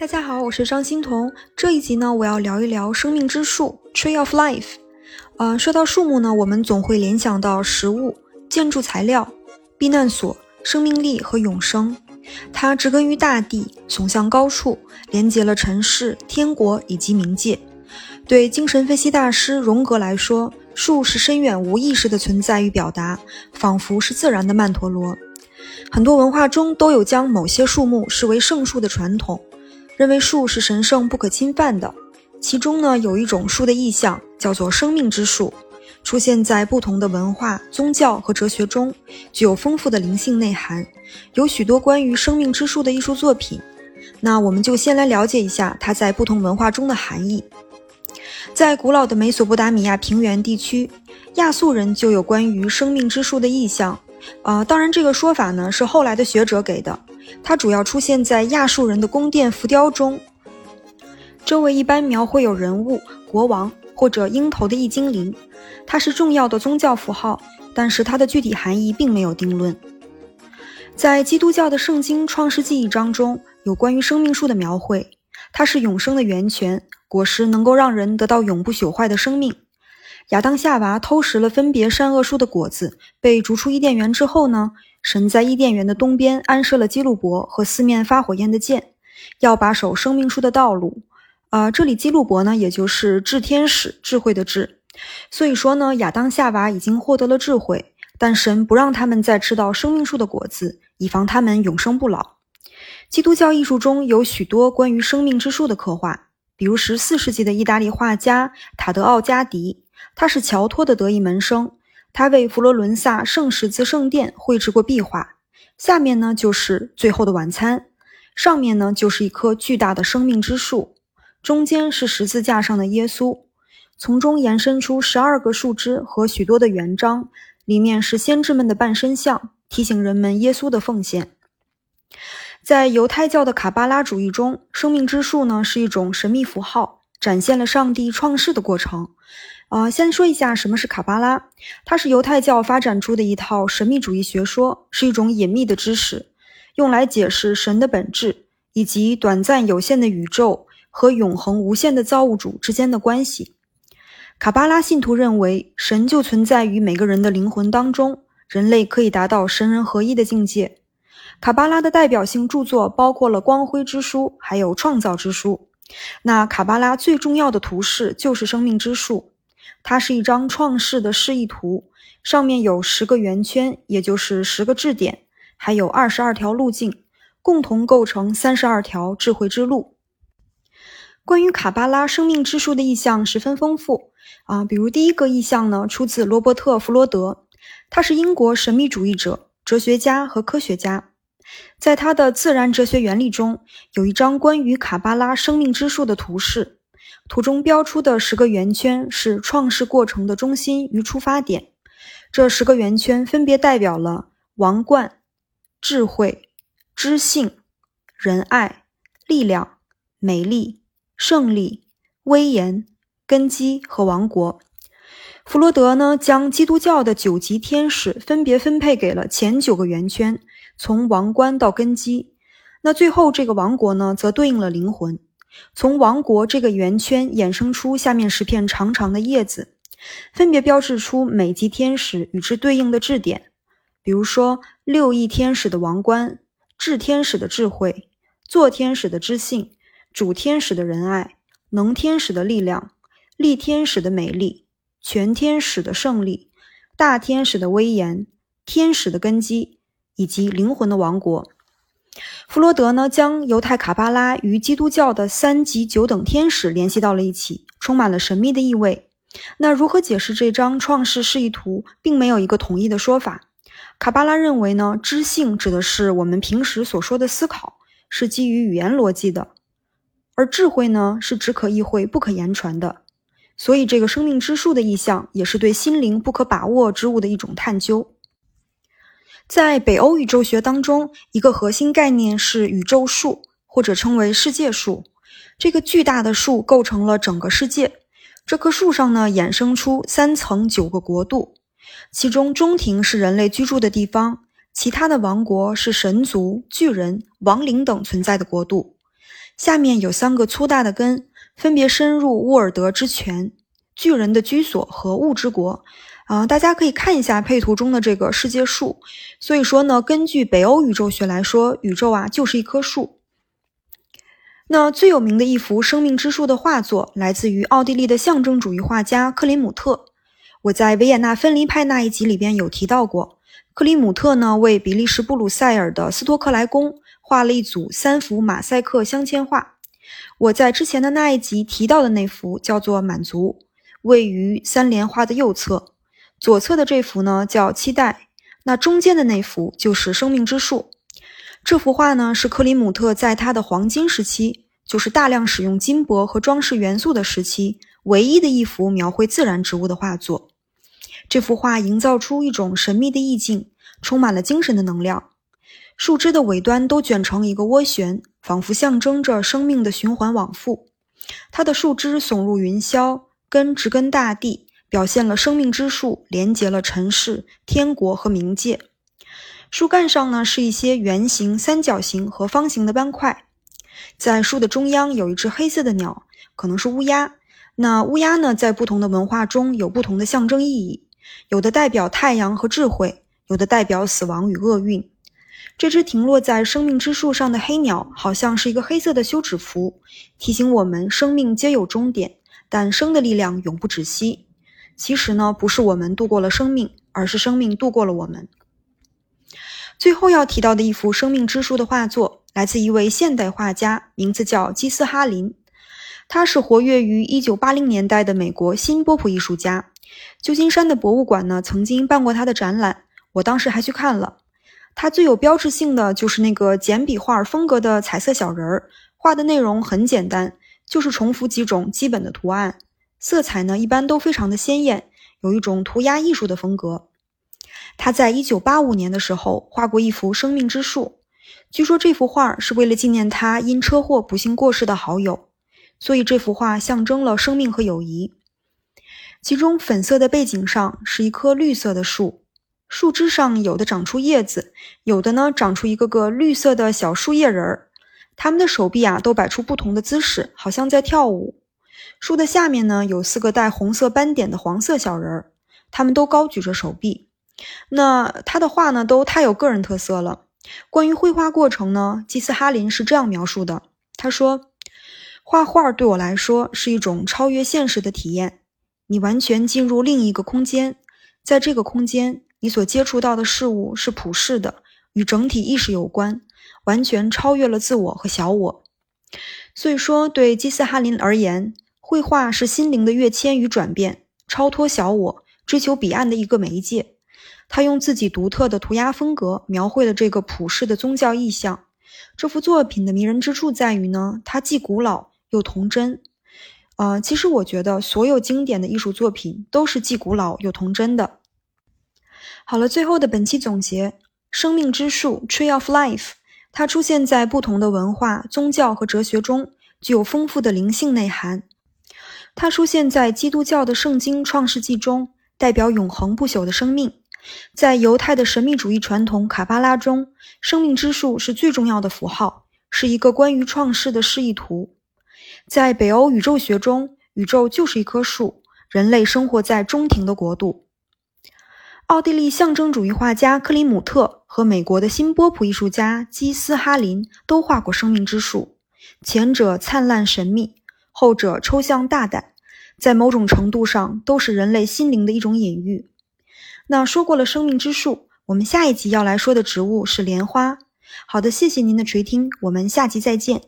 大家好，我是张欣彤。这一集呢，我要聊一聊生命之树 （Tree of Life）。呃，说到树木呢，我们总会联想到食物、建筑材料、避难所、生命力和永生。它植根于大地，耸向高处，连接了尘世、天国以及冥界。对精神分析大师荣格来说，树是深远无意识的存在与表达，仿佛是自然的曼陀罗。很多文化中都有将某些树木视为圣树的传统。认为树是神圣不可侵犯的，其中呢有一种树的意象叫做生命之树，出现在不同的文化、宗教和哲学中，具有丰富的灵性内涵，有许多关于生命之树的艺术作品。那我们就先来了解一下它在不同文化中的含义。在古老的美索不达米亚平原地区，亚述人就有关于生命之树的意象。呃，当然这个说法呢是后来的学者给的。它主要出现在亚述人的宫殿浮雕中，周围一般描绘有人物、国王或者鹰头的异精灵。它是重要的宗教符号，但是它的具体含义并没有定论。在基督教的圣经《创世纪》一章中有关于生命树的描绘，它是永生的源泉，果实能够让人得到永不朽坏的生命。亚当夏娃偷食了分别善恶树的果子，被逐出伊甸园之后呢？神在伊甸园的东边安设了基路伯和四面发火焰的剑，要把守生命树的道路。啊，这里基路伯呢，也就是智天使，智慧的智。所以说呢，亚当夏娃已经获得了智慧，但神不让他们再吃到生命树的果子，以防他们永生不老。基督教艺术中有许多关于生命之树的刻画，比如十四世纪的意大利画家塔德奥加迪，他是乔托的得意门生。他为佛罗伦萨圣十字圣殿绘制过壁画，下面呢就是《最后的晚餐》，上面呢就是一棵巨大的生命之树，中间是十字架上的耶稣，从中延伸出十二个树枝和许多的圆章，里面是先知们的半身像，提醒人们耶稣的奉献。在犹太教的卡巴拉主义中，生命之树呢是一种神秘符号，展现了上帝创世的过程。啊，先说一下什么是卡巴拉，它是犹太教发展出的一套神秘主义学说，是一种隐秘的知识，用来解释神的本质以及短暂有限的宇宙和永恒无限的造物主之间的关系。卡巴拉信徒认为，神就存在于每个人的灵魂当中，人类可以达到神人合一的境界。卡巴拉的代表性著作包括了《光辉之书》还有《创造之书》。那卡巴拉最重要的图示就是生命之树。它是一张创世的示意图，上面有十个圆圈，也就是十个质点，还有二十二条路径，共同构成三十二条智慧之路。关于卡巴拉生命之树的意象十分丰富啊，比如第一个意象呢，出自罗伯特·弗罗德，他是英国神秘主义者、哲学家和科学家，在他的《自然哲学原理》中有一张关于卡巴拉生命之树的图示。图中标出的十个圆圈是创世过程的中心与出发点。这十个圆圈分别代表了王冠、智慧、知性、仁爱、力量、美丽、胜利、威严、根基和王国。弗罗德呢，将基督教的九级天使分别分配给了前九个圆圈，从王冠到根基。那最后这个王国呢，则对应了灵魂。从王国这个圆圈衍生出下面十片长长的叶子，分别标志出每级天使与之对应的质点。比如说，六翼天使的王冠、智天使的智慧、坐天使的知性、主天使的仁爱、能天使的力量、力天使的美丽、全天使的胜利、大天使的威严、天使的根基以及灵魂的王国。弗罗德呢，将犹太卡巴拉与基督教的三级九等天使联系到了一起，充满了神秘的意味。那如何解释这张创世示意图，并没有一个统一的说法。卡巴拉认为呢，知性指的是我们平时所说的思考，是基于语言逻辑的；而智慧呢，是只可意会不可言传的。所以，这个生命之树的意象，也是对心灵不可把握之物的一种探究。在北欧宇宙学当中，一个核心概念是宇宙树，或者称为世界树。这个巨大的树构成了整个世界。这棵树上呢，衍生出三层九个国度，其中中庭是人类居住的地方，其他的王国是神族、巨人、亡灵等存在的国度。下面有三个粗大的根，分别深入沃尔德之泉、巨人的居所和物之国。啊，大家可以看一下配图中的这个世界树。所以说呢，根据北欧宇宙学来说，宇宙啊就是一棵树。那最有名的一幅生命之树的画作，来自于奥地利的象征主义画家克林姆特。我在维也纳分离派那一集里边有提到过，克林姆特呢为比利时布鲁塞尔的斯托克莱宫画了一组三幅马赛克镶嵌画。我在之前的那一集提到的那幅叫做《满足》，位于三联花的右侧。左侧的这幅呢叫期待，那中间的那幅就是生命之树。这幅画呢是克里姆特在他的黄金时期，就是大量使用金箔和装饰元素的时期，唯一的一幅描绘自然植物的画作。这幅画营造出一种神秘的意境，充满了精神的能量。树枝的尾端都卷成一个涡旋，仿佛象征着生命的循环往复。它的树枝耸入云霄，根植根大地。表现了生命之树连接了尘世、天国和冥界。树干上呢是一些圆形、三角形和方形的斑块。在树的中央有一只黑色的鸟，可能是乌鸦。那乌鸦呢，在不同的文化中有不同的象征意义，有的代表太阳和智慧，有的代表死亡与厄运。这只停落在生命之树上的黑鸟，好像是一个黑色的休止符，提醒我们生命皆有终点，但生的力量永不止息。其实呢，不是我们度过了生命，而是生命度过了我们。最后要提到的一幅生命之书的画作，来自一位现代画家，名字叫基斯哈林。他是活跃于1980年代的美国新波普艺术家。旧金山的博物馆呢，曾经办过他的展览，我当时还去看了。他最有标志性的就是那个简笔画风格的彩色小人儿，画的内容很简单，就是重复几种基本的图案。色彩呢，一般都非常的鲜艳，有一种涂鸦艺术的风格。他在一九八五年的时候画过一幅《生命之树》，据说这幅画是为了纪念他因车祸不幸过世的好友，所以这幅画象征了生命和友谊。其中粉色的背景上是一棵绿色的树，树枝上有的长出叶子，有的呢长出一个个绿色的小树叶人儿，他们的手臂啊都摆出不同的姿势，好像在跳舞。树的下面呢，有四个带红色斑点的黄色小人儿，他们都高举着手臂。那他的画呢，都太有个人特色了。关于绘画过程呢，基斯哈林是这样描述的：他说，画画对我来说是一种超越现实的体验。你完全进入另一个空间，在这个空间，你所接触到的事物是普世的，与整体意识有关，完全超越了自我和小我。所以说，对基斯哈林而言，绘画是心灵的跃迁与转变，超脱小我，追求彼岸的一个媒介。他用自己独特的涂鸦风格描绘了这个普世的宗教意象。这幅作品的迷人之处在于呢，它既古老又童真。呃，其实我觉得所有经典的艺术作品都是既古老又童真的。好了，最后的本期总结：生命之树 （Tree of Life），它出现在不同的文化、宗教和哲学中，具有丰富的灵性内涵。它出现在基督教的圣经《创世纪》中，代表永恒不朽的生命；在犹太的神秘主义传统卡巴拉中，生命之树是最重要的符号，是一个关于创世的示意图；在北欧宇宙学中，宇宙就是一棵树，人类生活在中庭的国度。奥地利象征主义画家克里姆特和美国的新波普艺术家基斯哈林都画过生命之树，前者灿烂神秘。后者抽象大胆，在某种程度上都是人类心灵的一种隐喻。那说过了生命之树，我们下一集要来说的植物是莲花。好的，谢谢您的垂听，我们下集再见。